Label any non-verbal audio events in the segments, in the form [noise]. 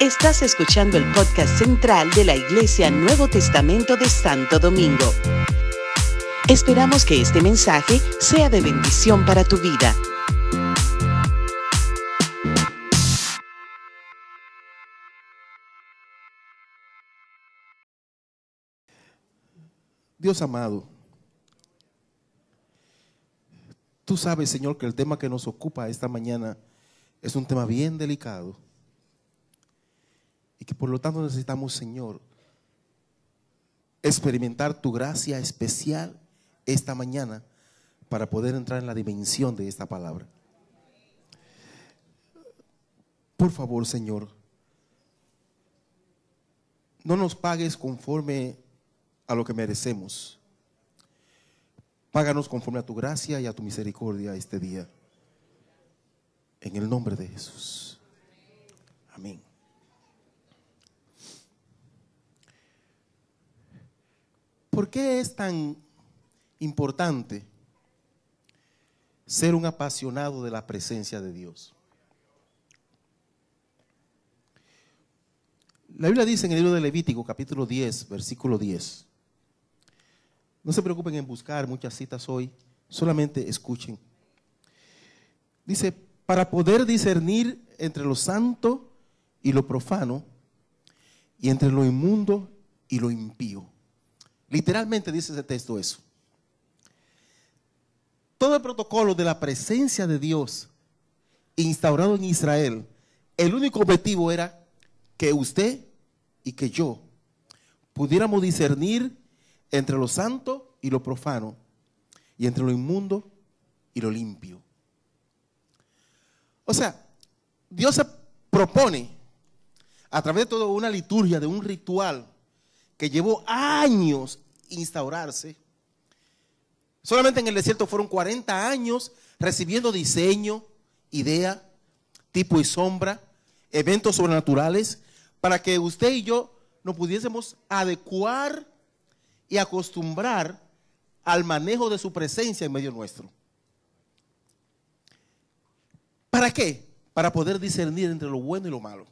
Estás escuchando el podcast central de la Iglesia Nuevo Testamento de Santo Domingo. Esperamos que este mensaje sea de bendición para tu vida. Dios amado, tú sabes, Señor, que el tema que nos ocupa esta mañana es un tema bien delicado y que por lo tanto necesitamos, Señor, experimentar tu gracia especial esta mañana para poder entrar en la dimensión de esta palabra. Por favor, Señor, no nos pagues conforme a lo que merecemos. Páganos conforme a tu gracia y a tu misericordia este día. En el nombre de Jesús. Amén. ¿Por qué es tan importante ser un apasionado de la presencia de Dios? La Biblia dice en el libro de Levítico, capítulo 10, versículo 10. No se preocupen en buscar muchas citas hoy, solamente escuchen. Dice, para poder discernir entre lo santo y lo profano, y entre lo inmundo y lo impío. Literalmente dice ese texto eso. Todo el protocolo de la presencia de Dios instaurado en Israel, el único objetivo era que usted y que yo pudiéramos discernir entre lo santo y lo profano, y entre lo inmundo y lo limpio. O sea, Dios se propone a través de toda una liturgia, de un ritual que llevó años instaurarse. Solamente en el desierto fueron 40 años recibiendo diseño, idea, tipo y sombra, eventos sobrenaturales, para que usted y yo nos pudiésemos adecuar y acostumbrar al manejo de su presencia en medio nuestro. ¿Para qué? Para poder discernir entre lo bueno y lo malo.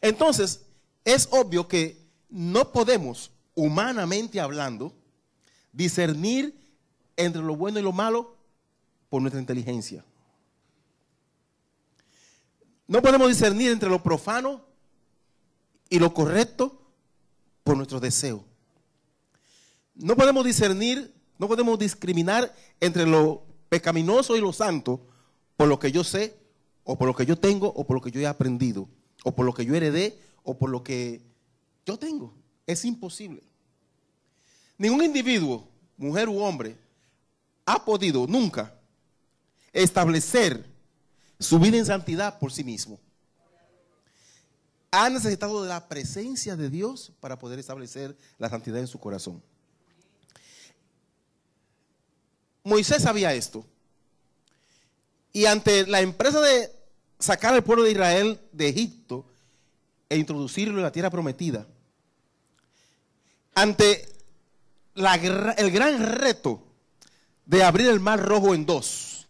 Entonces, es obvio que no podemos, humanamente hablando, discernir entre lo bueno y lo malo por nuestra inteligencia. No podemos discernir entre lo profano y lo correcto por nuestro deseo. No podemos discernir, no podemos discriminar entre lo pecaminoso y lo santo por lo que yo sé, o por lo que yo tengo, o por lo que yo he aprendido, o por lo que yo heredé, o por lo que yo tengo. Es imposible. Ningún individuo, mujer u hombre, ha podido nunca establecer su vida en santidad por sí mismo. Ha necesitado de la presencia de Dios para poder establecer la santidad en su corazón. Moisés sabía esto. Y ante la empresa de sacar al pueblo de Israel de Egipto e introducirlo en la tierra prometida, ante el gran reto de abrir el mar rojo en dos,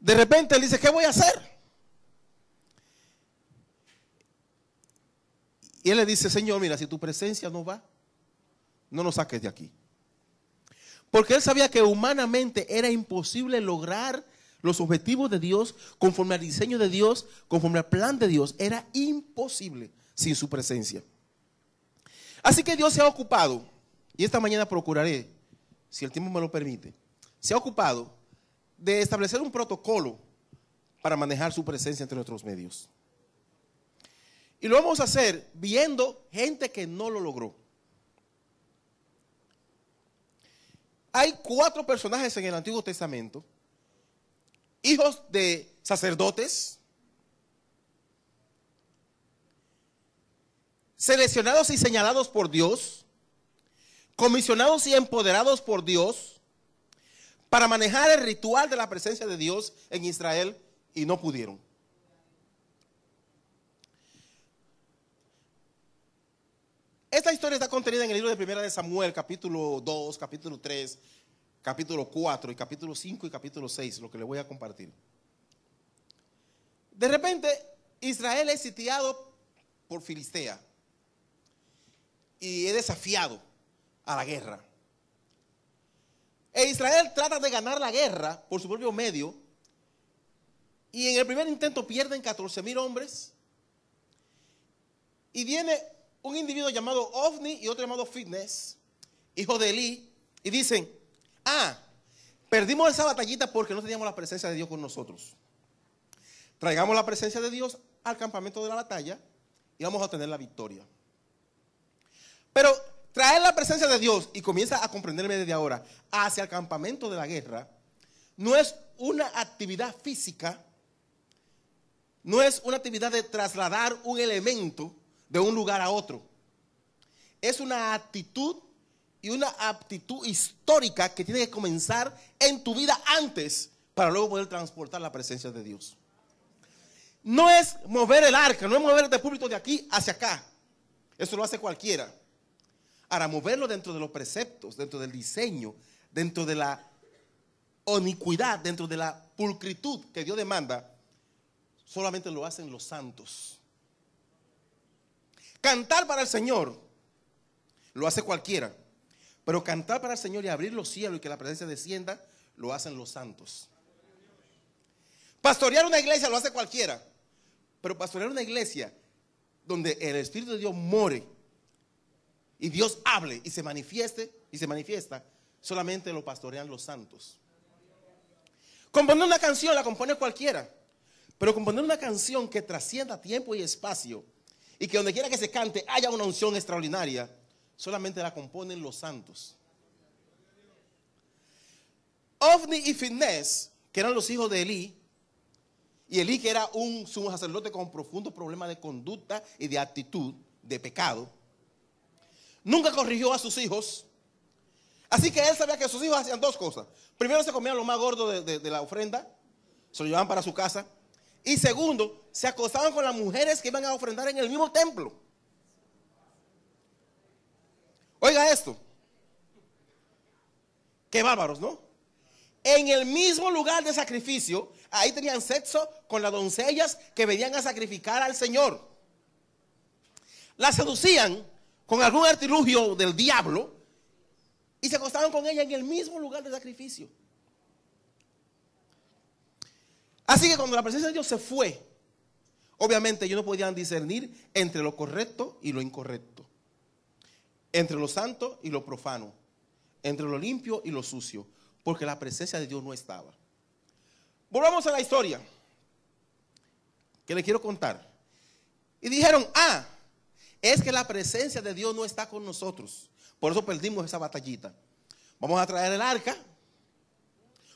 de repente él dice, ¿qué voy a hacer? Y él le dice, Señor, mira, si tu presencia no va, no nos saques de aquí. Porque él sabía que humanamente era imposible lograr los objetivos de Dios conforme al diseño de Dios, conforme al plan de Dios. Era imposible sin su presencia. Así que Dios se ha ocupado, y esta mañana procuraré, si el tiempo me lo permite, se ha ocupado de establecer un protocolo para manejar su presencia entre nuestros medios. Y lo vamos a hacer viendo gente que no lo logró. hay cuatro personajes en el Antiguo Testamento, hijos de sacerdotes, seleccionados y señalados por Dios, comisionados y empoderados por Dios para manejar el ritual de la presencia de Dios en Israel y no pudieron. Esta historia está contenida en el libro de Primera de Samuel, capítulo 2, capítulo 3, capítulo 4 y capítulo 5 y capítulo 6, lo que le voy a compartir. De repente, Israel es sitiado por Filistea y es desafiado a la guerra. E Israel trata de ganar la guerra por su propio medio y en el primer intento pierden 14 mil hombres y viene un individuo llamado Ovni y otro llamado Fitness, hijo de Eli, y dicen, ah, perdimos esa batallita porque no teníamos la presencia de Dios con nosotros. Traigamos la presencia de Dios al campamento de la batalla y vamos a tener la victoria. Pero traer la presencia de Dios, y comienza a comprenderme desde ahora, hacia el campamento de la guerra, no es una actividad física, no es una actividad de trasladar un elemento de un lugar a otro. Es una actitud y una aptitud histórica que tiene que comenzar en tu vida antes para luego poder transportar la presencia de Dios. No es mover el arca, no es mover el púlpito de aquí hacia acá. Eso lo hace cualquiera. Ahora, moverlo dentro de los preceptos, dentro del diseño, dentro de la onicuidad, dentro de la pulcritud que Dios demanda, solamente lo hacen los santos. Cantar para el Señor lo hace cualquiera. Pero cantar para el Señor y abrir los cielos y que la presencia descienda, lo hacen los santos. Pastorear una iglesia lo hace cualquiera. Pero pastorear una iglesia donde el Espíritu de Dios more y Dios hable y se manifieste y se manifiesta, solamente lo pastorean los santos. Componer una canción la compone cualquiera, pero componer una canción que trascienda tiempo y espacio y que donde quiera que se cante haya una unción extraordinaria, solamente la componen los santos. Ovni y Finés, que eran los hijos de Elí, y Elí que era un sumo sacerdote con profundo problema de conducta y de actitud, de pecado, nunca corrigió a sus hijos. Así que él sabía que sus hijos hacían dos cosas. Primero se comían lo más gordo de, la ofrenda, se lo llevaban para su casa. Y segundo, se acostaban con las mujeres que iban a ofrendar en el mismo templo. Oiga esto. Qué bárbaros, ¿no? En el mismo lugar de sacrificio, ahí tenían sexo con las doncellas que venían a sacrificar al Señor. Las seducían con algún artilugio del diablo y se acostaban con ella en el mismo lugar de sacrificio. Así que cuando la presencia de Dios se fue, obviamente ellos no podían discernir entre lo correcto y lo incorrecto, entre lo santo y lo profano, entre lo limpio y lo sucio, porque la presencia de Dios no estaba. Volvamos a la historia que le quiero contar. Y dijeron, ah, es que la presencia de Dios no está con nosotros. Por eso perdimos esa batallita. Vamos a traer el arca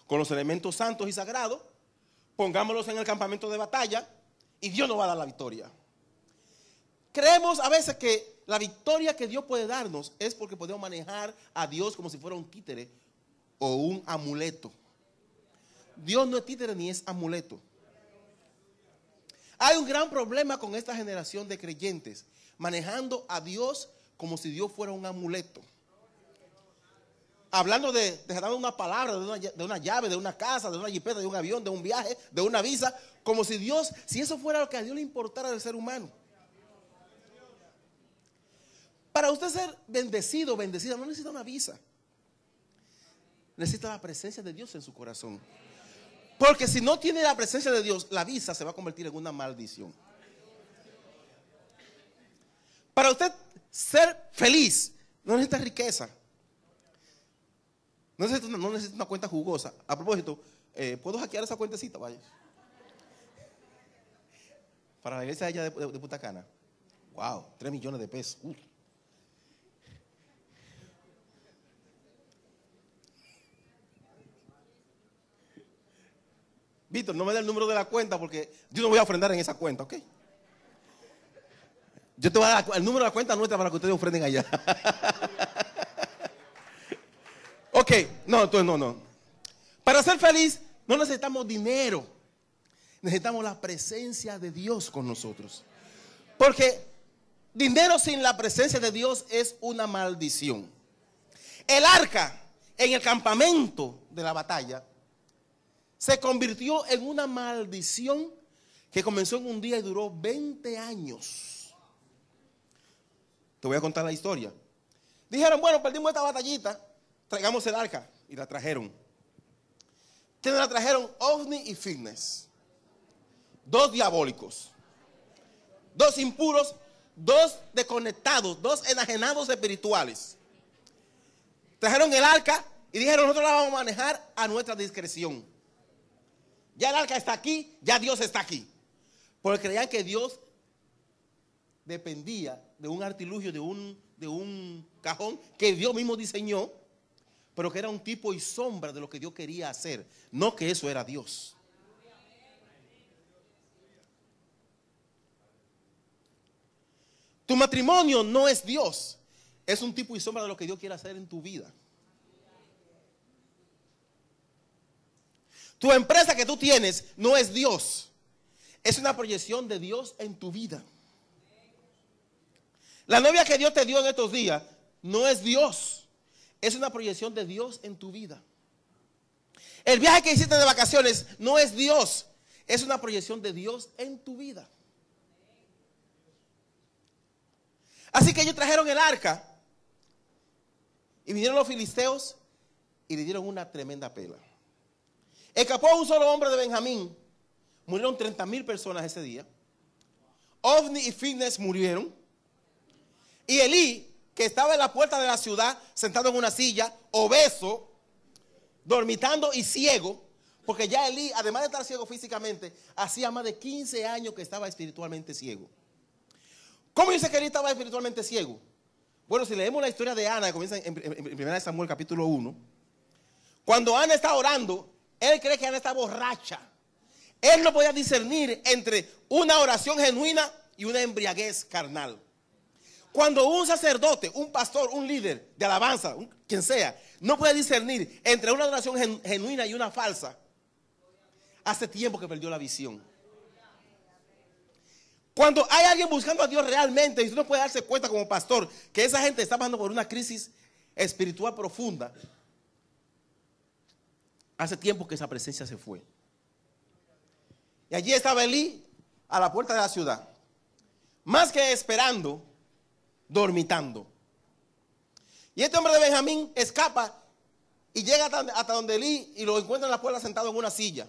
con los elementos santos y sagrados pongámoslos en el campamento de batalla y Dios nos va a dar la victoria. Creemos a veces que la victoria que Dios puede darnos es porque podemos manejar a Dios como si fuera un títere o un amuleto. Dios no es títere ni es amuleto. Hay un gran problema con esta generación de creyentes, manejando a Dios como si Dios fuera un amuleto hablando de, de una palabra, de una, de una, llave, de una casa, de una jipeta, de un avión, de un viaje, de una visa, como si Dios, si eso fuera lo que a Dios le importara del ser humano. Para usted ser bendecido, bendecida, no necesita una visa. Necesita la presencia de Dios en su corazón. Porque si no tiene la presencia de Dios, la visa se va a convertir en una maldición. Para usted ser feliz, no necesita riqueza. No necesito, una cuenta jugosa. A propósito, eh, ¿puedo hackear esa cuentecita? Vaya. Para la iglesia allá de, de, Punta Cana. Wow, 3 millones de pesos. Víctor, no me da el número de la cuenta porque yo no voy a ofrendar en esa cuenta, ¿ok? Yo te voy a dar el número de la cuenta nuestra para que ustedes ofrenden allá. Ok, no, entonces no, no. Para ser feliz no necesitamos dinero. Necesitamos la presencia de Dios con nosotros. Porque dinero sin la presencia de Dios es una maldición. El arca en el campamento de la batalla se convirtió en una maldición que comenzó en un día y duró 20 años. Te voy a contar la historia. Dijeron, bueno, perdimos esta batallita, traigamos el arca. Y la trajeron. ¿Quiénes la trajeron? OVNI y Fitness. Dos diabólicos. Dos impuros, dos desconectados, dos enajenados espirituales. Trajeron el arca y dijeron, nosotros la vamos a manejar a nuestra discreción. Ya el arca está aquí, ya Dios está aquí. Porque creían que Dios dependía de un artilugio, de un, de un cajón que Dios mismo diseñó, pero que era un tipo y sombra de lo que Dios quería hacer, no que eso era Dios. Tu matrimonio no es Dios, es un tipo y sombra de lo que Dios quiere hacer en tu vida. Tu empresa que tú tienes no es Dios, es una proyección de Dios en tu vida. La novia que Dios te dio en estos días no es Dios, es una proyección de Dios en tu vida. El viaje que hiciste de vacaciones no es Dios, es una proyección de Dios en tu vida. Así que ellos trajeron el arca y vinieron los filisteos y le dieron una tremenda pela. Escapó un solo hombre de Benjamín. Murieron 30 mil personas ese día. OVNI y Fitness murieron. Y Elí, que estaba en la puerta de la ciudad, sentado en una silla, obeso, dormitando y ciego, porque ya Elí, además de estar ciego físicamente, hacía más de 15 años que estaba espiritualmente ciego. ¿Cómo dice que Elí estaba espiritualmente ciego? Bueno, si leemos la historia de Ana, comienza en, en, 1 Samuel capítulo 1, cuando Ana está orando, él cree que Ana está borracha. Él no podía discernir entre una oración genuina y una embriaguez carnal. Cuando un sacerdote, un pastor, un líder de alabanza, quien sea, no puede discernir entre una oración genuina y una falsa, hace tiempo que perdió la visión. Cuando hay alguien buscando a Dios realmente y usted no puede darse cuenta como pastor que esa gente está pasando por una crisis espiritual profunda, Hace tiempo que esa presencia se fue. Y allí estaba Elí a la puerta de la ciudad. Más que esperando, dormitando. Y este hombre de Benjamín escapa y llega hasta, donde Elí y lo encuentra en la puerta sentado en una silla.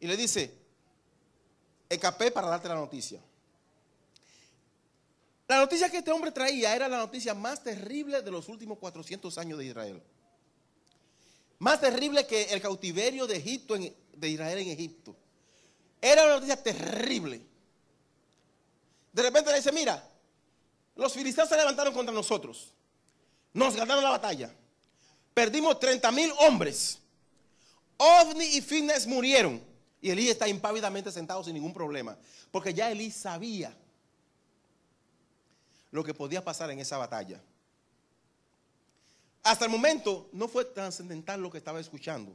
Y le dice, escapé para darte la noticia. La noticia que este hombre traía era la noticia más terrible de los últimos 400 años de Israel. Más terrible que el cautiverio de Egipto, de Israel en Egipto. Era una noticia terrible. De repente le dice, mira, los filisteos se levantaron contra nosotros. Nos ganaron la batalla. Perdimos 30 mil hombres. Ovni y Fitness murieron. Y Elí está impávidamente sentado sin ningún problema. Porque ya Elí sabía lo que podía pasar en esa batalla. Hasta el momento no fue trascendental lo que estaba escuchando.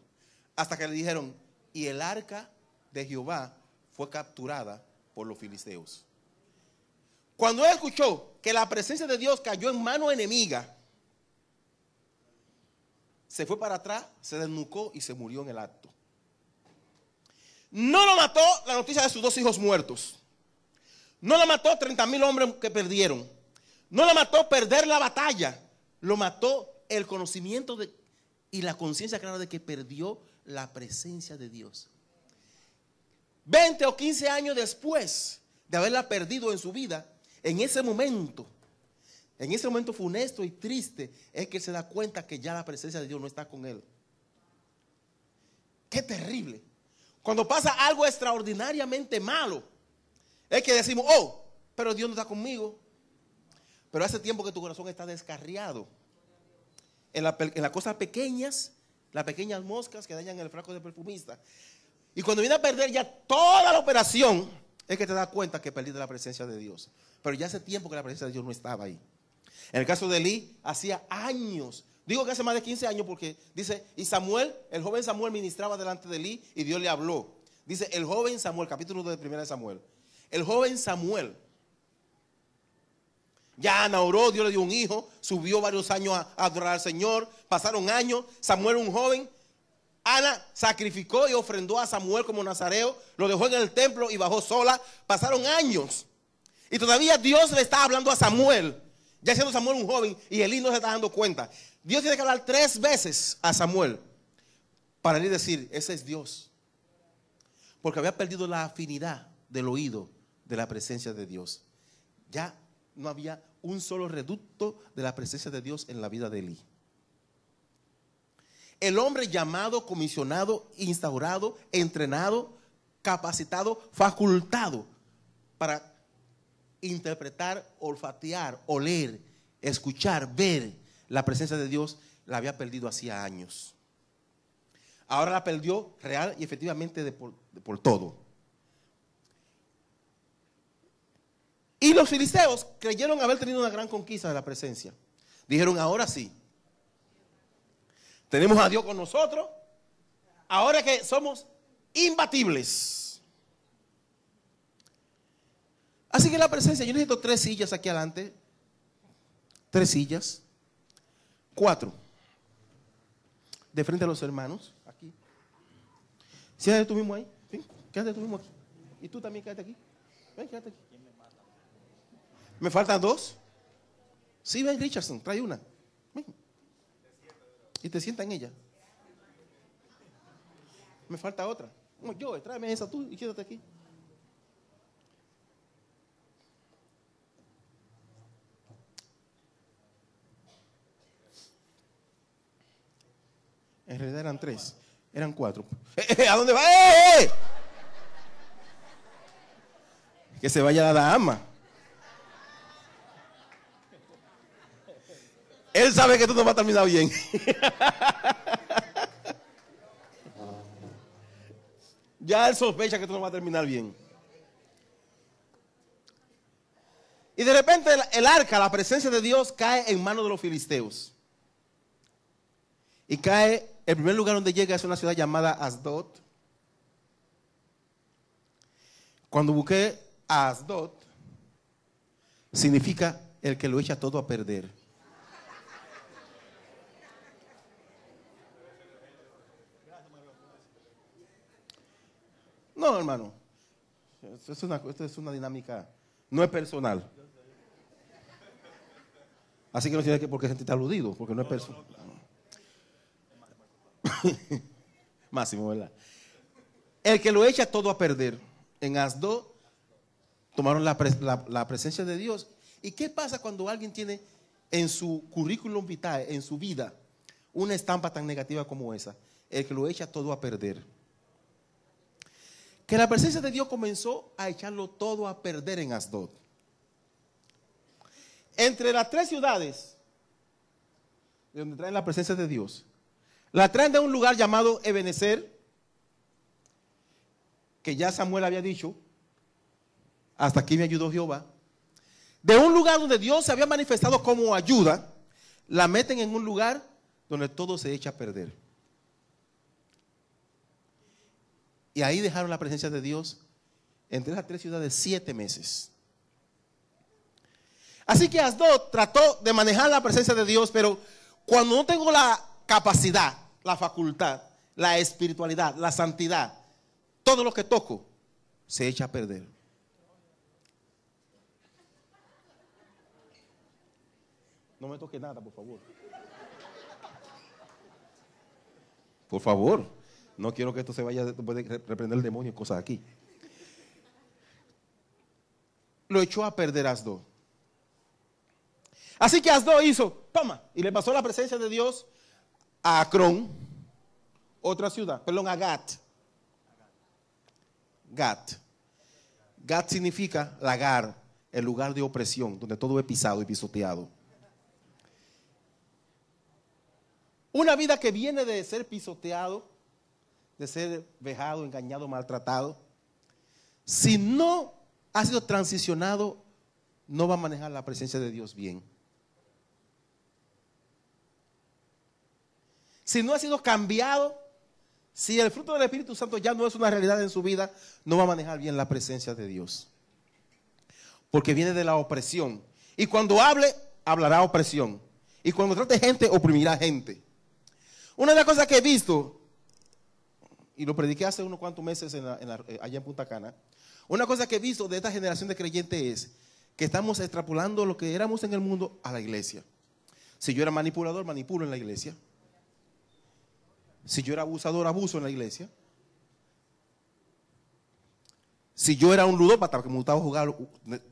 Hasta que le dijeron, y el arca de Jehová fue capturada por los filisteos. Cuando él escuchó que la presencia de Dios cayó en mano enemiga, se fue para atrás, se desnucó y se murió en el acto. No lo mató la noticia de sus dos hijos muertos. No lo mató 30 mil hombres que perdieron. No lo mató perder la batalla. Lo mató el conocimiento de, y la conciencia clara de que perdió la presencia de Dios. 20 o 15 años después de haberla perdido en su vida, en ese momento, en ese momento funesto y triste, es que se da cuenta que ya la presencia de Dios no está con él. Qué terrible. Cuando pasa algo extraordinariamente malo, es que decimos, oh, pero Dios no está conmigo. Pero hace tiempo que tu corazón está descarriado en, las cosas pequeñas, las pequeñas moscas que dañan el frasco de perfumista. Y cuando viene a perder ya toda la operación, es que te das cuenta que perdiste la presencia de Dios. Pero ya hace tiempo que la presencia de Dios no estaba ahí. En el caso de Elí, hacía años. Digo que hace más de 15 años porque dice, y Samuel, el joven Samuel ministraba delante de Elí y Dios le habló. Dice, el joven Samuel, capítulo 2 de 1 Samuel. El joven Samuel ya Ana oró, Dios le dio un hijo, subió varios años a, adorar al Señor, pasaron años, Samuel un joven, Ana sacrificó y ofrendó a Samuel como nazareo, lo dejó en el templo y bajó sola. Pasaron años. Y todavía Dios le está hablando a Samuel, ya siendo Samuel un joven, y Elí no se está dando cuenta. Dios tiene que hablar tres veces a Samuel para él decir, ese es Dios. Porque había perdido la afinidad del oído de la presencia de Dios. Ya no había un solo reducto de la presencia de Dios en la vida de Elí. El hombre llamado, comisionado, instaurado, entrenado, capacitado, facultado para interpretar, olfatear, oler, escuchar, ver la presencia de Dios, la había perdido hacía años. Ahora la perdió real y efectivamente de por, por todo. Y los filisteos creyeron haber tenido una gran conquista de la presencia. Dijeron, ahora sí. Tenemos a Dios con nosotros. Ahora que somos imbatibles. Así que la presencia, yo necesito tres sillas aquí adelante. Tres sillas. Cuatro. De frente a los hermanos. Aquí. Siéntate tú mismo ahí. ¿sí? Quédate tú mismo aquí. Y tú también quédate aquí. Ven, quédate aquí. ¿Me faltan dos? Sí, ven, Richardson, trae una. Y te sienta en ella. Me falta otra. Yo, tráeme esa tú y quédate aquí. En realidad eran tres, eran cuatro. [laughs] ¿A dónde va? ¡Eh, eh! Que se vaya la dama. Él sabe que tú no vas a terminar bien. [laughs] ya él sospecha que tú no vas a terminar bien. Y de repente el, el arca, la presencia de Dios, cae en manos de los filisteos. Y cae, el primer lugar donde llega es una ciudad llamada Asdod. Cuando busqué a Asdod, significa el que lo echa todo a perder. No, hermano. Esto es una, dinámica, no es personal. Así que no tiene que por qué sentirte aludido, porque no es personal. [laughs] Máximo, ¿verdad? El que lo echa todo a perder. En Asdo tomaron la- la presencia de Dios. ¿Y qué pasa cuando alguien tiene en su currículum vitae, en su vida, una estampa tan negativa como esa? El que lo echa todo a perder. Que la presencia de Dios comenzó a echarlo todo a perder en Asdod. Entre las tres ciudades de donde traen la presencia de Dios, la traen de un lugar llamado Ebenezer, que ya Samuel había dicho, hasta aquí me ayudó Jehová. De un lugar donde Dios se había manifestado como ayuda, la meten en un lugar donde todo se echa a perder. Y ahí dejaron la presencia de Dios entre esas tres ciudades siete meses. Así que Asdod trató de manejar la presencia de Dios, pero cuando no tengo la capacidad, la facultad, la espiritualidad, la santidad, todo lo que toco se echa a perder. No me toque nada, por favor. Por favor. No quiero que esto se vaya, puede reprender el demonio y cosas aquí. Lo echó a perder Asdo. Así que Asdo hizo, toma, y le pasó la presencia de Dios a Acrón, otra ciudad, perdón, a Gat. Gat. Gat significa lagar, el lugar de opresión, donde todo es pisado y pisoteado. Una vida que viene de ser pisoteado, de ser vejado, engañado, maltratado, si no ha sido transicionado, no va a manejar la presencia de Dios bien. Si no ha sido cambiado, si el fruto del Espíritu Santo ya no es una realidad en su vida, no va a manejar bien la presencia de Dios. Porque viene de la opresión. Y cuando hable, hablará opresión. Y cuando trate gente, oprimirá gente. Una de las cosas que he visto y lo prediqué hace unos cuantos meses en eh, allá en Punta Cana, una cosa que he visto de esta generación de creyentes es que estamos extrapolando lo que éramos en el mundo a la iglesia. Si yo era manipulador, manipulo en la iglesia. Si yo era abusador, abuso en la iglesia. Si yo era un ludópata, que me gustaba jugar,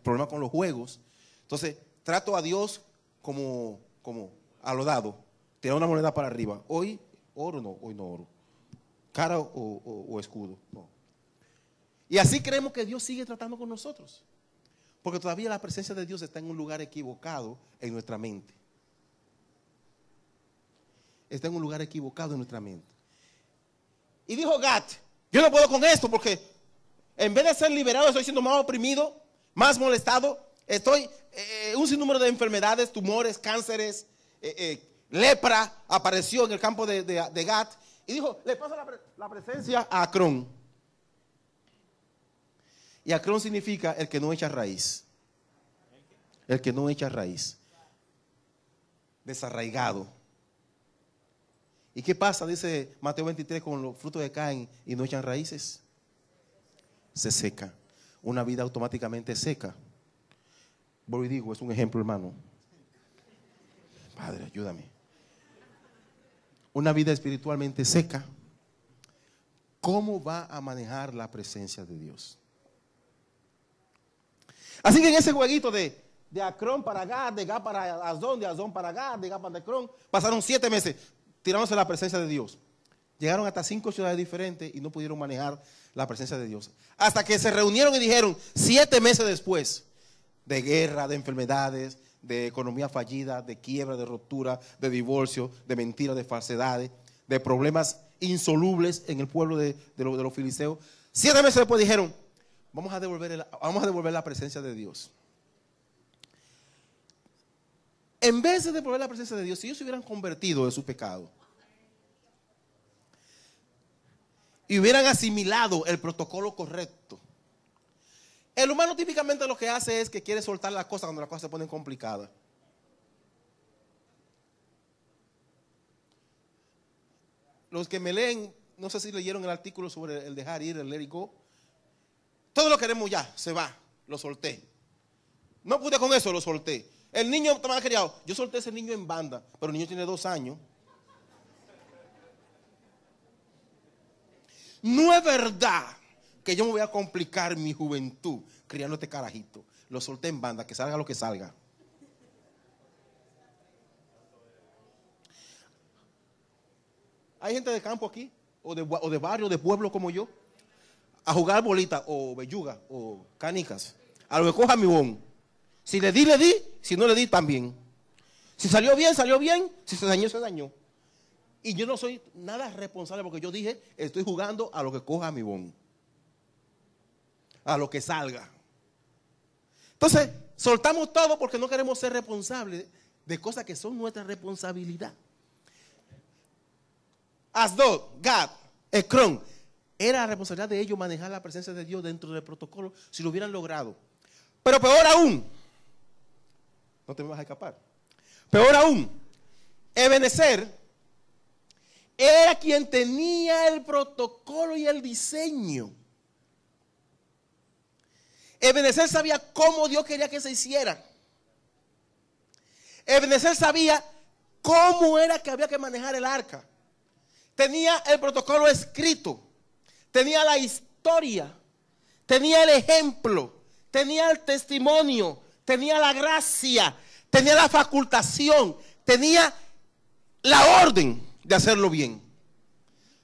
problemas con los juegos. Entonces, trato a Dios como, como a lo dado. Tirar una moneda para arriba. Hoy, oro no, hoy no oro. Cara o, o- o escudo, no. Y así creemos que Dios sigue tratando con nosotros. Porque todavía la presencia de Dios está en un lugar equivocado en nuestra mente. Está en un lugar equivocado en nuestra mente. Y dijo Gat, yo no puedo con esto porque en vez de ser liberado estoy siendo más oprimido, más molestado. Estoy eh, un sinnúmero de enfermedades, tumores, cánceres, eh, eh, lepra apareció en el campo de, de, Gat. Y dijo, le pre- la presencia a Acrón. Y Acrón significa el que no echa raíz. El que no echa raíz. Desarraigado. ¿Y qué pasa? Dice Mateo 23 con los frutos que caen y no echan raíces. Se seca. Una vida automáticamente seca. Vuelvo y digo, es un ejemplo, hermano. Padre, ayúdame. Una vida espiritualmente seca. ¿Cómo va a manejar la presencia de Dios? Así que en ese jueguito de, de Acrón para Gad, de Gad para Azón, de Azón para Gad, de Gad para Acrón, pasaron siete meses tirándose la presencia de Dios. Llegaron hasta cinco ciudades diferentes y no pudieron manejar la presencia de Dios. Hasta que se reunieron y dijeron, siete meses después, de guerra, de enfermedades, de economía fallida, de quiebra, de ruptura, de divorcio, de mentiras, de falsedades, de problemas insolubles en el pueblo de, de los- filisteos. Siete meses después dijeron, vamos a devolver, vamos a devolver la presencia de Dios. En vez de devolver la presencia de Dios, si ellos se hubieran convertido de su pecado y hubieran asimilado el protocolo correcto, el humano típicamente lo que hace es que quiere soltar las cosas cuando las cosas se ponen complicadas. Los que me leen, no sé si leyeron el artículo sobre el dejar ir, el let it go. Todo lo queremos ya, se va, lo solté. No pude con eso, lo solté. El niño estaba criado. Yo solté ese niño en banda, pero el niño tiene dos años. No es verdad que yo me voy a complicar mi juventud criando este carajito. Lo solté en banda, que salga lo que salga. Hay gente de campo aquí, o de, o de barrio, de pueblo como yo, a jugar bolita, o belluga, o canicas. A lo que coja mi bon. Si le di, le di. Si no le di, también. Si salió bien, salió bien. Si se dañó, se dañó. Y yo no soy nada responsable porque yo dije, estoy jugando a lo que coja mi bon. A lo que salga. Entonces, soltamos todo porque no queremos ser responsables de cosas que son nuestra responsabilidad. Asdod, Gad, Ekron, era responsabilidad de ellos manejar la presencia de Dios dentro del protocolo si lo hubieran logrado. Pero peor aún, no te me vas a escapar. Peor aún, Ebenezer era quien tenía el protocolo y el diseño. Ebenezer sabía cómo Dios quería que se hiciera. Ebenezer sabía cómo era que había que manejar el arca. Tenía el protocolo escrito, tenía la historia, tenía el ejemplo, tenía el testimonio, tenía la gracia, tenía la facultación, tenía la orden de hacerlo bien.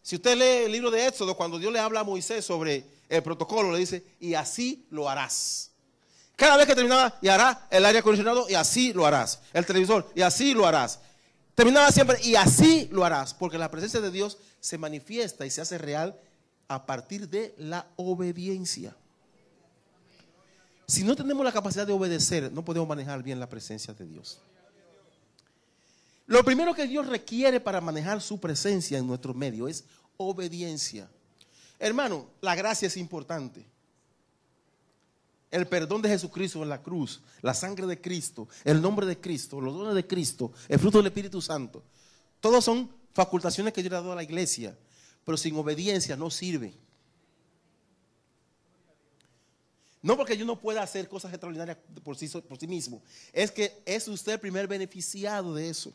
Si usted lee el libro de Éxodo, cuando Dios le habla a Moisés sobre el protocolo, le dice, y así lo harás. Cada vez que terminaba, y hará el aire acondicionado, y así lo harás. El televisor, y así lo harás. Terminaba siempre, y así lo harás. Porque la presencia de Dios se manifiesta y se hace real a partir de la obediencia. Si no tenemos la capacidad de obedecer, no podemos manejar bien la presencia de Dios. Lo primero que Dios requiere para manejar su presencia en nuestro medio es obediencia. Hermano, la gracia es importante. El perdón de Jesucristo en la cruz, la sangre de Cristo, el nombre de Cristo, los dones de Cristo, el fruto del Espíritu Santo. Todos son facultaciones que Dios le ha dado a la iglesia. pero sin obediencia no sirve. No porque yo no pueda hacer cosas extraordinarias por sí, por sí mismo. Es que es usted el primer beneficiado de eso.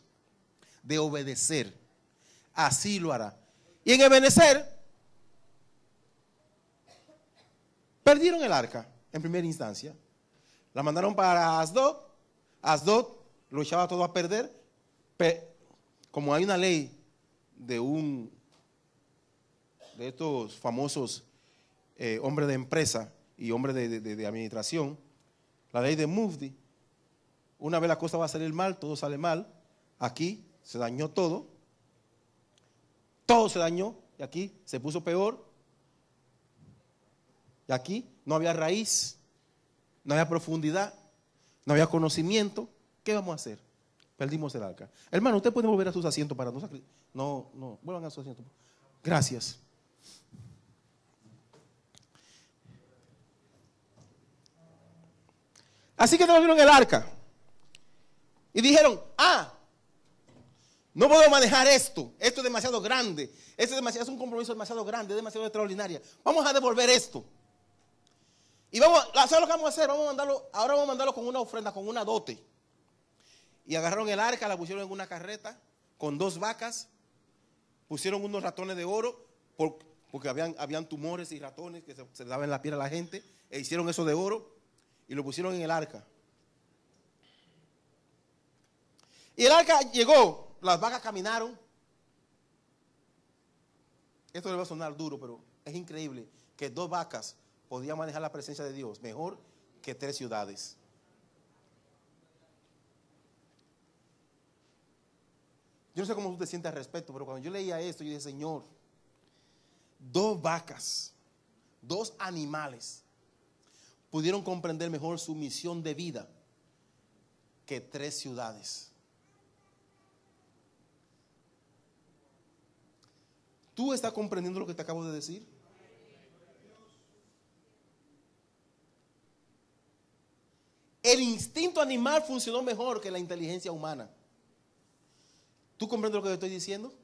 De obedecer. Así lo hará. Y en obedecer, perdieron el arca en primera instancia. La mandaron para Asdod. Asdod lo echaba todo a perder. Como hay una ley de un de estos famosos eh, hombres de empresa y hombres de, administración, la ley de Mufdi, una vez la cosa va a salir mal, todo sale mal. Aquí se dañó todo. Todo se dañó y aquí se puso peor. Y aquí no había raíz, no había profundidad, no había conocimiento. ¿Qué vamos a hacer? Perdimos el arca. Hermano, usted puede volver a sus asientos para no No, no, vuelvan a sus asientos. Gracias. Así que devolvieron el arca. Y dijeron, ah, no puedo manejar esto. Esto es demasiado grande. Esto es, demasiado, es un compromiso demasiado grande, demasiado extraordinario. Vamos a devolver esto. Y vamos, ¿sabes lo que vamos a hacer? Vamos a mandarlo, ahora vamos a mandarlo con una ofrenda, con una dote. Y agarraron el arca, la pusieron en una carreta con dos vacas, pusieron unos ratones de oro, porque habían, habían tumores y ratones que se, se daban en la piel a la gente, e hicieron eso de oro y lo pusieron en el arca. Y el arca llegó, las vacas caminaron. Esto le va a sonar duro, pero es increíble que dos vacas podían manejar la presencia de Dios mejor que tres ciudades. Yo no sé cómo tú te sientes al respecto, pero cuando yo leía esto, yo dije, Señor, dos vacas, dos animales, pudieron comprender mejor su misión de vida que tres ciudades. ¿Tú estás comprendiendo lo que te acabo de decir? El instinto animal funcionó mejor que la inteligencia humana. ¿Tú comprendes lo que te estoy diciendo?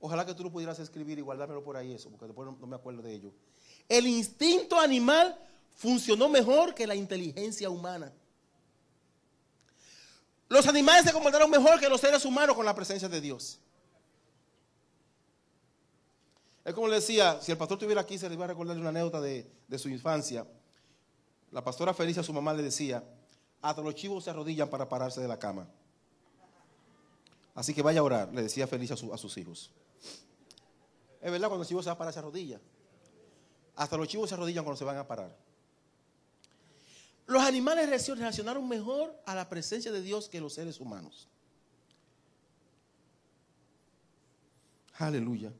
Ojalá que tú lo pudieras escribir y guardármelo por ahí eso, porque después no me acuerdo de ello. El instinto animal funcionó mejor que la inteligencia humana. Los animales se comportaron mejor que los seres humanos con la presencia de Dios. Es como le decía, si el pastor estuviera aquí, se le iba a recordar una anécdota de, de su infancia. La pastora Felicia, su mamá, le decía, hasta los chivos se arrodillan para pararse de la cama. Así que vaya a orar, le decía Felicia a, sus hijos. Es verdad, cuando el chivo se va a parar, se arrodilla. Hasta los chivos se arrodillan cuando se van a parar. Los animales reaccionaron mejor a la presencia de Dios que los seres humanos. Aleluya.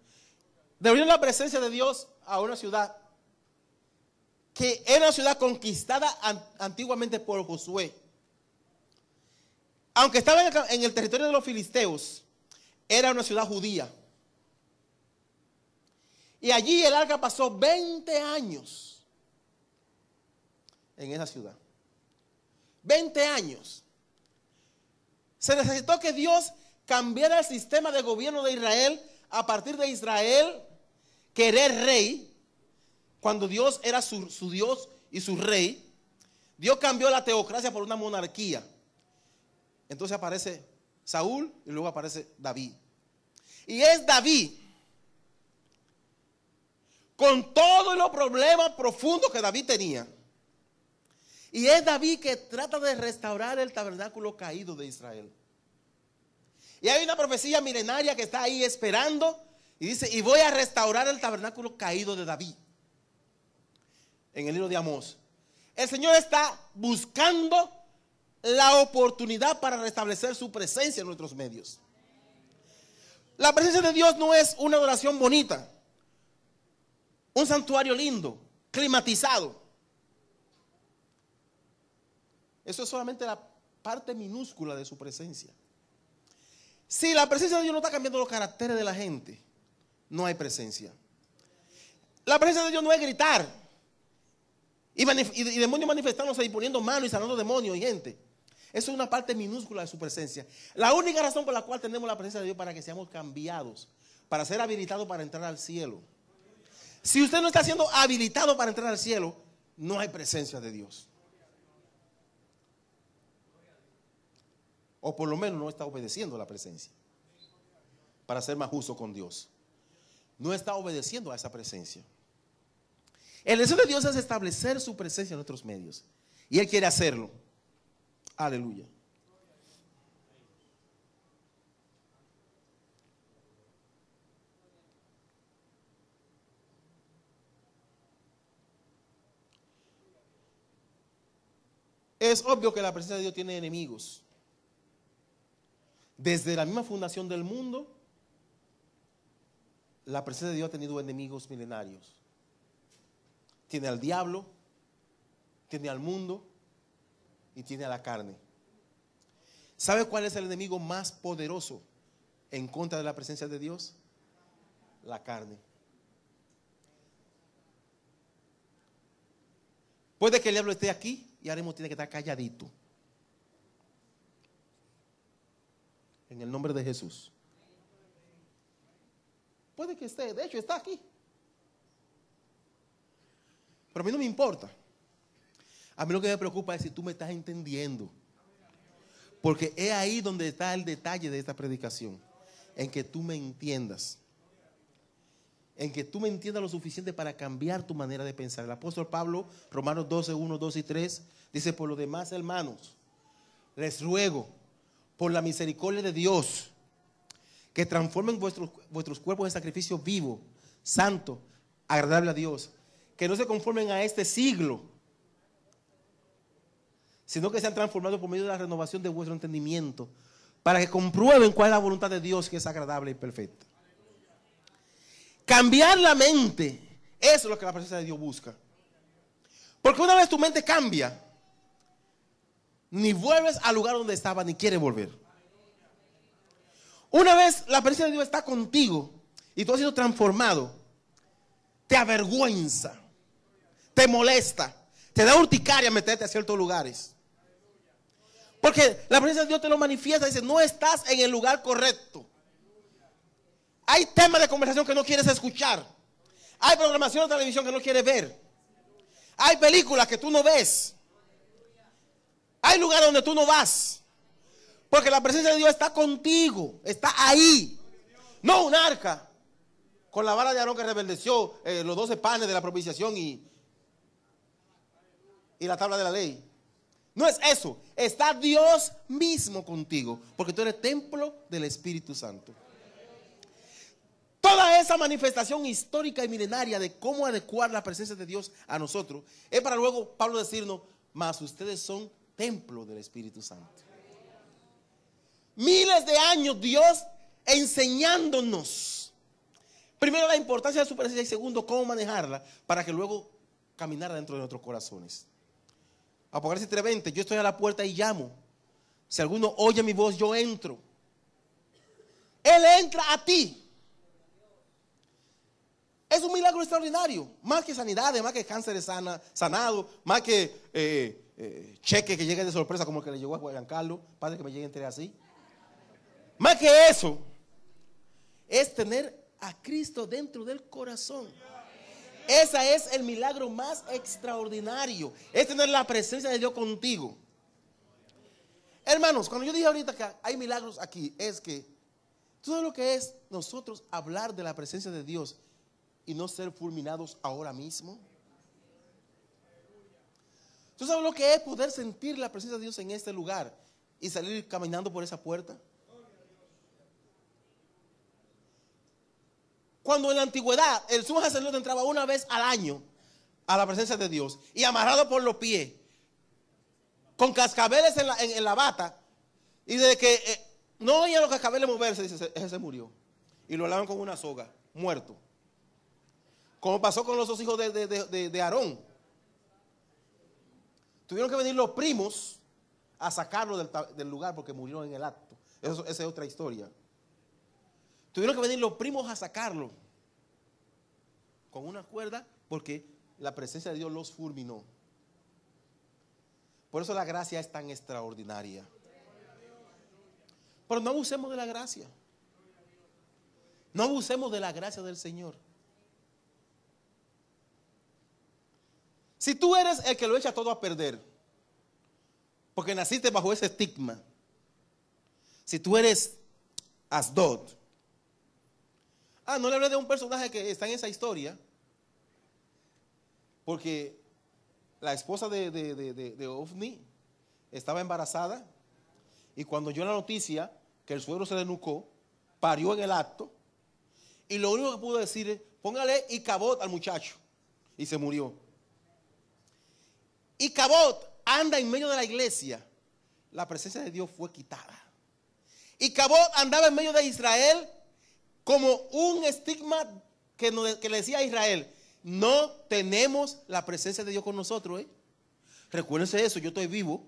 Devolvieron la presencia de Dios a una ciudad que era una ciudad conquistada antiguamente por Josué. Aunque estaba en el territorio de los filisteos, era una ciudad judía. Y allí el arca pasó 20 años en esa ciudad. 20 años. Se necesitó que Dios cambiara el sistema de gobierno de Israel a partir de Israel querer rey, cuando Dios era su, su Dios y su rey. Dios cambió la teocracia por una monarquía. Entonces aparece Saúl y luego aparece David. Y es David, con todos los problemas profundos que David tenía, y es David que trata de restaurar el tabernáculo caído de Israel. Y hay una profecía milenaria que está ahí esperando y dice, y voy a restaurar el tabernáculo caído de David. En el libro de Amós. El Señor está buscando la oportunidad para restablecer su presencia en nuestros medios. La presencia de Dios no es una adoración bonita, un santuario lindo, climatizado. Eso es solamente la parte minúscula de su presencia. Si la presencia de Dios no está cambiando los caracteres de la gente, no hay presencia. La presencia de Dios no es gritar y, y demonios manifestándose y poniendo manos y sanando demonios y gente. Eso es una parte minúscula de su presencia. La única razón por la cual tenemos la presencia de Dios para que seamos cambiados para ser habilitado para entrar al cielo. Si usted no está siendo habilitado para entrar al cielo, no hay presencia de Dios. O por lo menos no está obedeciendo la presencia. Para ser más justo con Dios. No está obedeciendo a esa presencia. El deseo de Dios es establecer su presencia en nuestros medios. Y Él quiere hacerlo. Aleluya. Es obvio que la presencia de Dios tiene enemigos. Desde la misma fundación del mundo, la presencia de Dios ha tenido enemigos milenarios. Tiene al diablo, tiene al mundo y tiene a la carne. ¿Sabe cuál es el enemigo más poderoso en contra de la presencia de Dios? La carne. Puede que el diablo esté aquí y ahora mismo tiene que estar calladito. En el nombre de Jesús. Puede que esté, de hecho está aquí. Pero a mí no me importa. A mí lo que me preocupa es si tú me estás entendiendo. Porque es ahí donde está el detalle de esta predicación. En que tú me entiendas en que tú me entiendas lo suficiente para cambiar tu manera de pensar. El apóstol Pablo, Romanos 12, 1, 2 y 3, dice, por lo demás, hermanos, les ruego, por la misericordia de Dios, que transformen vuestros, cuerpos en sacrificio vivo, santo, agradable a Dios, que no se conformen a este siglo, sino que sean transformados por medio de la renovación de vuestro entendimiento, para que comprueben cuál es la voluntad de Dios que es agradable y perfecta. Cambiar la mente. Eso es lo que la presencia de Dios busca. Porque una vez tu mente cambia, ni vuelves al lugar donde estaba, ni quieres volver. Una vez la presencia de Dios está contigo y tú has sido transformado, te avergüenza, te molesta, te da urticaria meterte a ciertos lugares. Porque la presencia de Dios te lo manifiesta dice, no estás en el lugar correcto. Hay temas de conversación que no quieres escuchar. Hay programación de televisión que no quieres ver. Hay películas que tú no ves. Hay lugares donde tú no vas. Porque la presencia de Dios está contigo. Está ahí. No un arca. Con la vara de Aarón que rebeldeció eh, los doce panes de la propiciación y, y la tabla de la ley. No es eso. Está Dios mismo contigo. Porque tú eres templo del Espíritu Santo. Toda esa manifestación histórica y milenaria de cómo adecuar la presencia de Dios a nosotros es para luego Pablo decirnos, mas ustedes son templo del Espíritu Santo. Miles de años Dios enseñándonos. Primero la importancia de su presencia y segundo cómo manejarla para que luego caminara dentro de nuestros corazones. Apocalipsis 3:20, yo estoy a la puerta y llamo. Si alguno oye mi voz, yo entro. Él entra a ti. Es un milagro extraordinario. Más que sanidades, más que cáncer sana, sanado, más que eh, eh, cheque que llegue de sorpresa como el que le llegó a Juan Carlos. Padre, que me llegue entre así. Más que eso, es tener a Cristo dentro del corazón. Ese es el milagro más extraordinario. Es tener la presencia de Dios contigo. Hermanos, cuando yo dije ahorita que hay milagros aquí, es que todo lo que es nosotros hablar de la presencia de Dios y no ser fulminados ahora mismo? ¿Tú sabes lo que es poder sentir la presencia de Dios en este lugar y salir caminando por esa puerta? Cuando en la antigüedad el sumo sacerdote entraba una vez al año a la presencia de Dios y amarrado por los pies, con cascabeles en la, bata, y de que eh, no oía los cascabeles moverse, dice, ese se murió. Y lo alaban con una soga, muerto. Como pasó con los dos hijos de, Aarón. Tuvieron que venir los primos a sacarlo del, lugar porque murieron en el acto. esa es otra historia. Tuvieron que venir los primos a sacarlo con una cuerda porque la presencia de Dios los fulminó. Por eso la gracia es tan extraordinaria. Pero no abusemos de la gracia. No abusemos de la gracia del Señor. Si tú eres el que lo echa todo a perder, porque naciste bajo ese estigma, si tú eres Asdod, ah, no le hablé de un personaje que está en esa historia, porque la esposa de, de, Ofni estaba embarazada y cuando oyó la noticia que el suegro se denucó, parió en el acto y lo único que pudo decir es, póngale y cabot al muchacho y se murió. Y cabot anda en medio de la iglesia. La presencia de Dios fue quitada. Y Cabot andaba en medio de Israel como un estigma que, le decía a Israel, no tenemos la presencia de Dios con nosotros. ¿eh? Recuérdense eso, yo estoy vivo.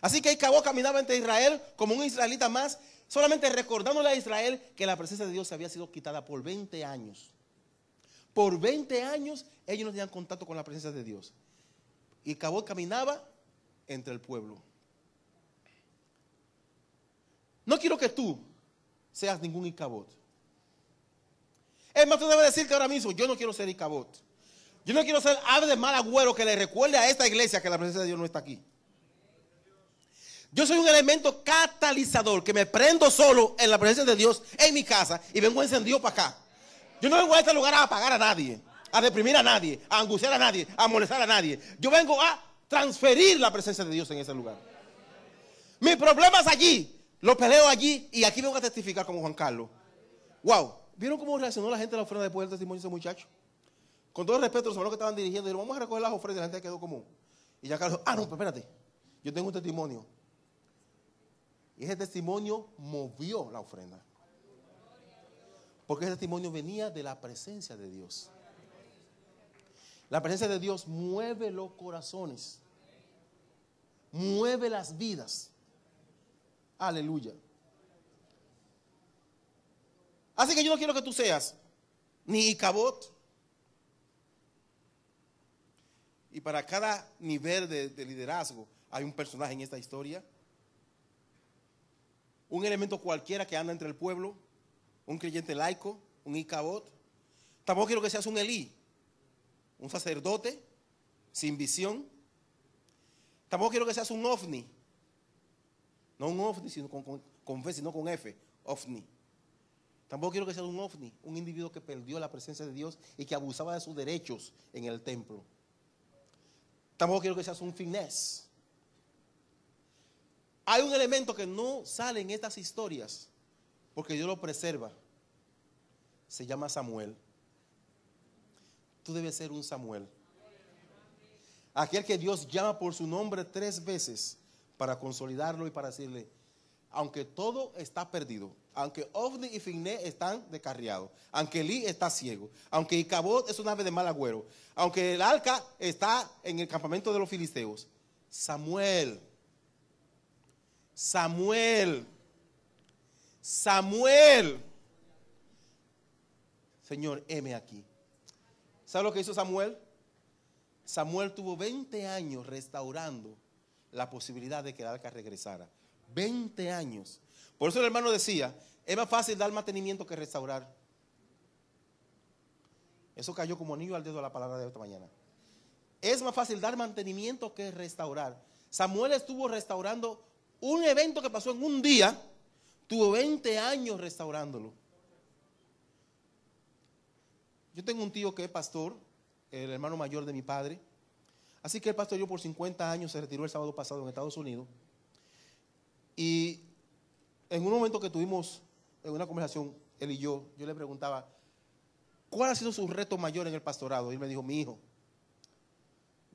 Así que Cabo caminaba entre Israel como un israelita más, solamente recordándole a Israel que la presencia de Dios se había sido quitada por 20 años. Por 20 años ellos no tenían contacto con la presencia de Dios. Y Cabo caminaba entre el pueblo. No quiero que tú seas ningún Icabot. Es más, tú debes decir que ahora mismo yo no quiero ser Icabot. Yo no quiero ser ave de mal agüero que le recuerde a esta iglesia que la presencia de Dios no está aquí. Yo soy un elemento catalizador que me prendo solo en la presencia de Dios en mi casa y vengo encendido para acá. Yo no vengo a este lugar a apagar a nadie, a deprimir a nadie, a angustiar a nadie, a molestar a nadie. Yo vengo a transferir la presencia de Dios en ese lugar. Mis problemas allí, los peleo allí y aquí vengo a testificar como Juan Carlos. Wow, ¿vieron cómo reaccionó la gente a la ofrenda después del testimonio de ese muchacho? Con todo respeto, los hermanos que estaban dirigiendo, dijeron, vamos a recoger las ofrendas, la gente quedó común. Y ya Carlos, ah, no, pero espérate, yo tengo un testimonio. Y ese testimonio movió la ofrenda. Porque ese testimonio venía de la presencia de Dios. La presencia de Dios mueve los corazones, mueve las vidas. Aleluya. Así que yo no quiero que tú seas ni Cabot, Y para cada nivel de, liderazgo hay un personaje en esta historia. Un elemento cualquiera que anda entre el pueblo, un creyente laico, un Icabot. Tampoco quiero que seas un Elí, un sacerdote sin visión. Tampoco quiero que seas un ovni. No un ovni, sino con, con, F, sino con F, ovni. Tampoco quiero que seas un ovni, un individuo que perdió la presencia de Dios y que abusaba de sus derechos en el templo. Tampoco quiero que seas un finés. Hay un elemento que no sale en estas historias porque Dios lo preserva. Se llama Samuel. Tú debes ser un Samuel. Aquel que Dios llama por su nombre tres veces para consolidarlo y para decirle, aunque todo está perdido, aunque Ovni y Finé están descarriados, aunque Lee está ciego, aunque Icabod es un ave de mal agüero, aunque el arca está en el campamento de los filisteos, Samuel, Samuel, Samuel, Señor, heme aquí. ¿Sabe lo que hizo Samuel? Samuel tuvo 20 años restaurando la posibilidad de que el arca regresara. 20 años. Por eso el hermano decía, es más fácil dar mantenimiento que restaurar. Eso cayó como anillo al dedo a la palabra de esta mañana. Es más fácil dar mantenimiento que restaurar. Samuel estuvo restaurando un evento que pasó en un día, tuvo 20 años restaurándolo. Yo tengo un tío que es pastor, el hermano mayor de mi padre. Así que el pastor yo por 50 años se retiró el sábado pasado en Estados Unidos. Y en un momento que tuvimos en una conversación, él y yo, yo le preguntaba, ¿cuál ha sido su reto mayor en el pastorado? Y él me dijo, mi hijo,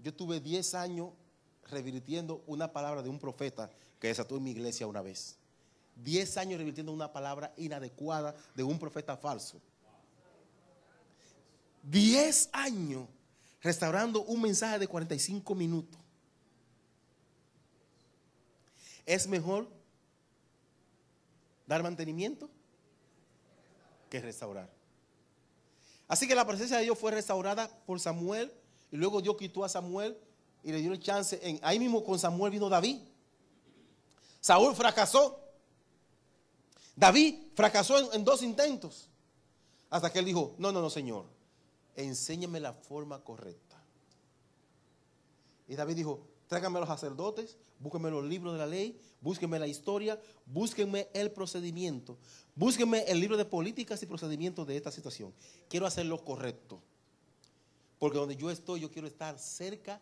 yo tuve 10 años revirtiendo una palabra de un profeta que desató en mi iglesia una vez. 10 años revirtiendo una palabra inadecuada de un profeta falso. 10 años restaurando un mensaje de 45 minutos. Es mejor dar mantenimiento que restaurar. Así que la presencia de Dios fue restaurada por Samuel y luego Dios quitó a Samuel y le dio el chance. En, ahí mismo con Samuel vino David. Saúl fracasó. David fracasó en, dos intentos. Hasta que él dijo, no, no, no, Señor, enséñame la forma correcta. Y David dijo, tráigame a los sacerdotes, búsquenme los libros de la ley, búsquenme la historia, búsquenme el procedimiento, búsquenme el libro de políticas y procedimientos de esta situación. Quiero hacer lo correcto. Porque donde yo estoy, yo quiero estar cerca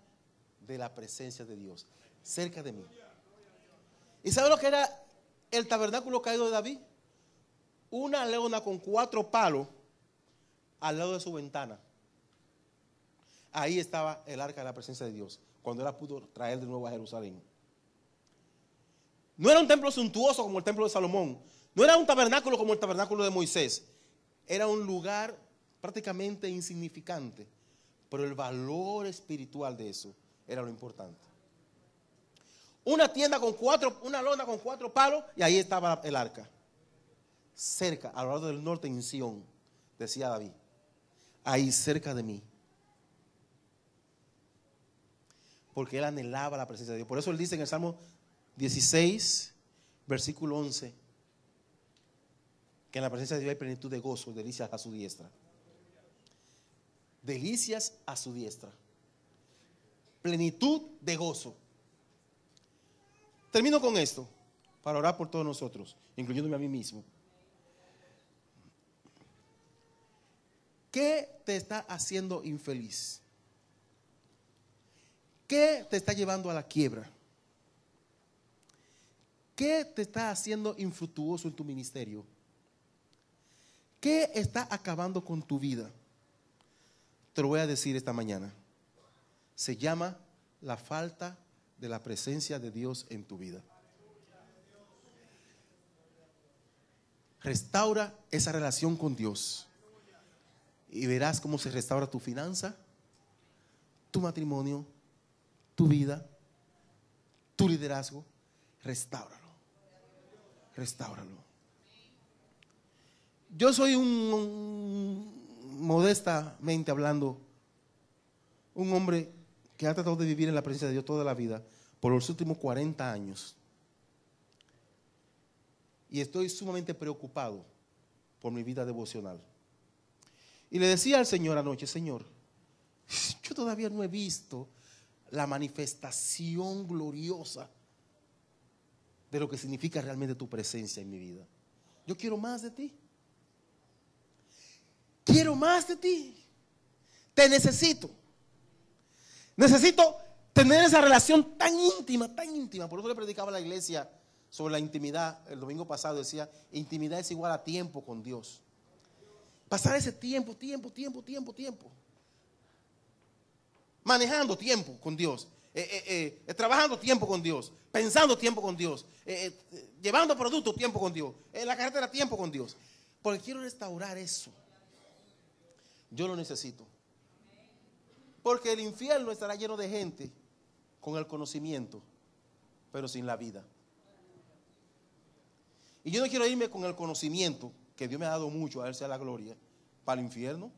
de la presencia de Dios, cerca de mí. ¿Y sabe lo que era el tabernáculo caído de David? Una leona con cuatro palos al lado de su ventana. Ahí estaba el arca de la presencia de Dios, cuando él la pudo traer de nuevo a Jerusalén. No era un templo suntuoso como el templo de Salomón. No era un tabernáculo como el tabernáculo de Moisés. Era un lugar prácticamente insignificante. Pero el valor espiritual de eso era lo importante. Una tienda con cuatro, una lona con cuatro palos y ahí estaba el arca. Cerca, al lado del norte en Sion, decía David. Ahí cerca de mí. Porque él anhelaba la presencia de Dios. Por eso él dice en el Salmo 16, versículo 11, que en la presencia de Dios hay plenitud de gozo, delicias a su diestra. Delicias a su diestra. Plenitud de gozo. Termino con esto, para orar por todos nosotros, incluyéndome a mí mismo. ¿Qué te está haciendo infeliz? ¿Qué te está llevando a la quiebra? ¿Qué te está haciendo infructuoso en tu ministerio? ¿Qué está acabando con tu vida? Te lo voy a decir esta mañana. Se llama la falta de la presencia de Dios en tu vida. Restaura esa relación con Dios y verás cómo se restaura tu finanza, tu matrimonio, tu vida, tu liderazgo. Restáuralo restáuralo. Yo soy un, modestamente hablando, un hombre que ha tratado de vivir en la presencia de Dios toda la vida por los últimos 40 años. Y estoy sumamente preocupado por mi vida devocional. Y le decía al Señor anoche, Señor, yo todavía no he visto la manifestación gloriosa de lo que significa realmente tu presencia en mi vida. Yo quiero más de ti. Quiero más de ti. Te necesito. Necesito tener esa relación tan íntima, tan íntima. Por eso le predicaba a la iglesia sobre la intimidad. El domingo pasado decía, intimidad es igual a tiempo con Dios. Pasar ese tiempo, tiempo, tiempo, tiempo, tiempo. Manejando tiempo con Dios. Eh, eh, eh, trabajando tiempo con Dios, pensando tiempo con Dios, llevando productos tiempo con Dios, en la carretera tiempo con Dios. Porque quiero restaurar eso. Yo lo necesito. Porque el infierno estará lleno de gente con el conocimiento, pero sin la vida. Y yo no quiero irme con el conocimiento, que Dios me ha dado mucho, a Él sea la gloria, para el infierno,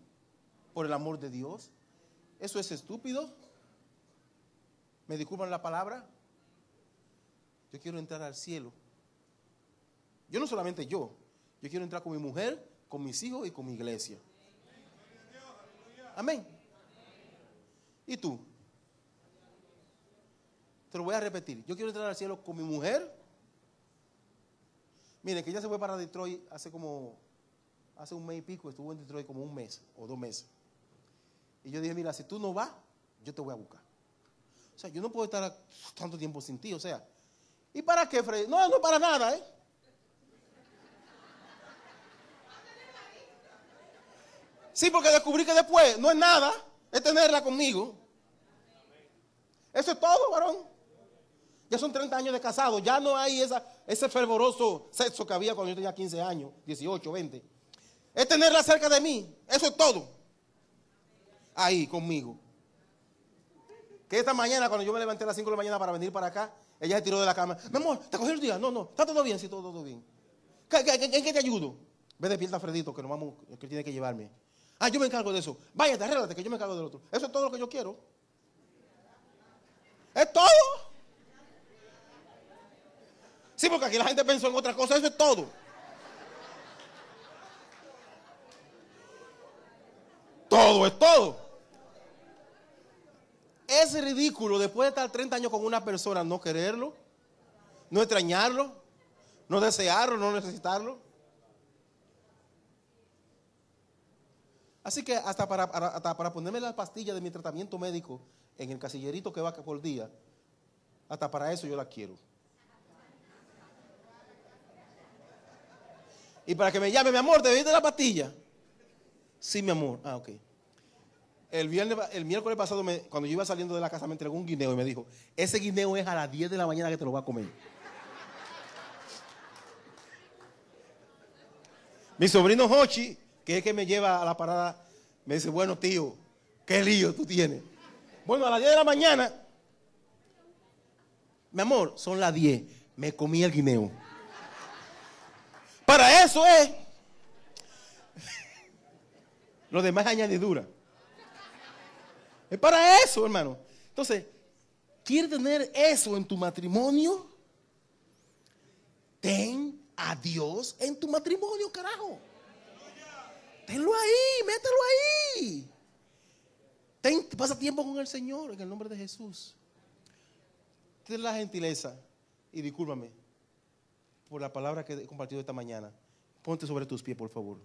por el amor de Dios. Eso es estúpido. ¿Me disculpan la palabra? Yo quiero entrar al cielo. Yo no solamente yo, yo quiero entrar con mi mujer, con mis hijos y con mi iglesia. Amén. ¿Y tú? Te lo voy a repetir. Yo quiero entrar al cielo con mi mujer. Miren, que ella se fue para Detroit hace como, hace un mes y pico, estuvo en Detroit como un mes o dos meses. Y yo dije, mira, si tú no vas, yo te voy a buscar. O sea, yo no puedo estar tanto tiempo sin ti, o sea. ¿Y para qué, Freddy? No, no para nada, ¿eh? Sí, porque descubrí que después no es nada, es tenerla conmigo. Eso es todo, varón. Ya son 30 años de casado, ya no hay esa, ese fervoroso sexo que había cuando yo tenía 15 años, 18, 20. Es tenerla cerca de mí, eso es todo. Ahí conmigo. Que esta mañana, cuando yo me levanté a las 5 de la mañana para venir para acá, ella se tiró de la cama. Mi amor, ¿te cogió el día? No, no, está todo bien, sí, todo, todo bien. ¿En qué te ayudo? Ve despierta Fredito, que nos vamos, que tiene que llevarme. Ah, yo me encargo de eso. Váyate, arréglate, que yo me encargo del otro. Eso es todo lo que yo quiero. Es todo. Sí, porque aquí la gente pensó en otra cosa, eso es todo. todo es todo. Es ridículo después de estar 30 años con una persona no quererlo, no extrañarlo, no desearlo, no necesitarlo. Así que hasta para, para ponerme las pastillas de mi tratamiento médico en el casillerito que va por día, hasta para eso yo la quiero. Y para que me llame, mi amor, ¿te viste la pastilla? Sí, mi amor. Ah, ok. El, viernes, el miércoles pasado, cuando yo iba saliendo de la casa, me entregó un guineo y me dijo, ese guineo es a las 10 de la mañana que te lo va a comer. Mi sobrino Hochi, que es el que me lleva a la parada, me dice, bueno, tío, qué lío tú tienes. Bueno, a las 10 de la mañana, mi amor, son las 10, me comí el guineo. Para eso es. Lo demás es añadidura. Es para eso, hermano. Entonces, ¿quieres tener eso en tu matrimonio? Ten a Dios en tu matrimonio, carajo. Tenlo ahí, mételo ahí. Ten, pasa tiempo con el Señor en el nombre de Jesús. Ten la gentileza y discúlpame por la palabra que he compartido esta mañana. Ponte sobre tus pies, por favor.